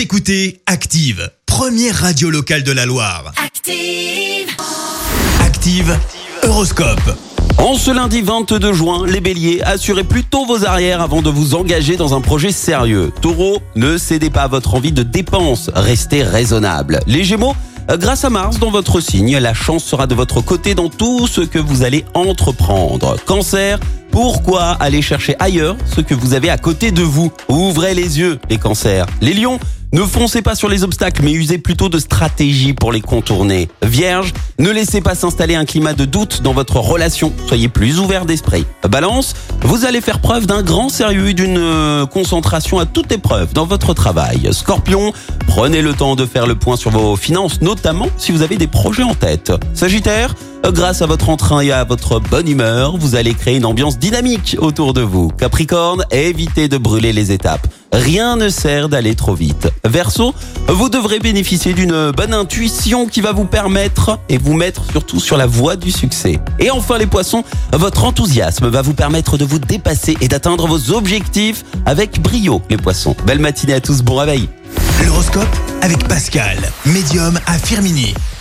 Vous écoutez Active, première radio locale de la Loire. Active. Active, Horoscope. En ce lundi 22 juin, les béliers, assurez plutôt vos arrières avant de vous engager dans un projet sérieux. Taureau, ne cédez pas à votre envie de dépense, restez raisonnable. Les gémeaux, grâce à Mars dans votre signe, la chance sera de votre côté dans tout ce que vous allez entreprendre. Cancer, pourquoi aller chercher ailleurs ce que vous avez à côté de vous? Ouvrez les yeux, les cancers. Les lions, ne foncez pas sur les obstacles, mais usez plutôt de stratégie pour les contourner. Vierge, ne laissez pas s'installer un climat de doute dans votre relation. Soyez plus ouvert d'esprit. Balance, vous allez faire preuve d'un grand sérieux et d'une euh, concentration à toute épreuve dans votre travail. Scorpion, prenez le temps de faire le point sur vos finances, notamment si vous avez des projets en tête. Sagittaire, Grâce à votre entrain et à votre bonne humeur, vous allez créer une ambiance dynamique autour de vous. Capricorne, évitez de brûler les étapes. Rien ne sert d'aller trop vite. Verseau, vous devrez bénéficier d'une bonne intuition qui va vous permettre et vous mettre surtout sur la voie du succès. Et enfin les poissons, votre enthousiasme va vous permettre de vous dépasser et d'atteindre vos objectifs avec brio les poissons. Belle matinée à tous, bon réveil. L'horoscope avec Pascal, médium à Firmini.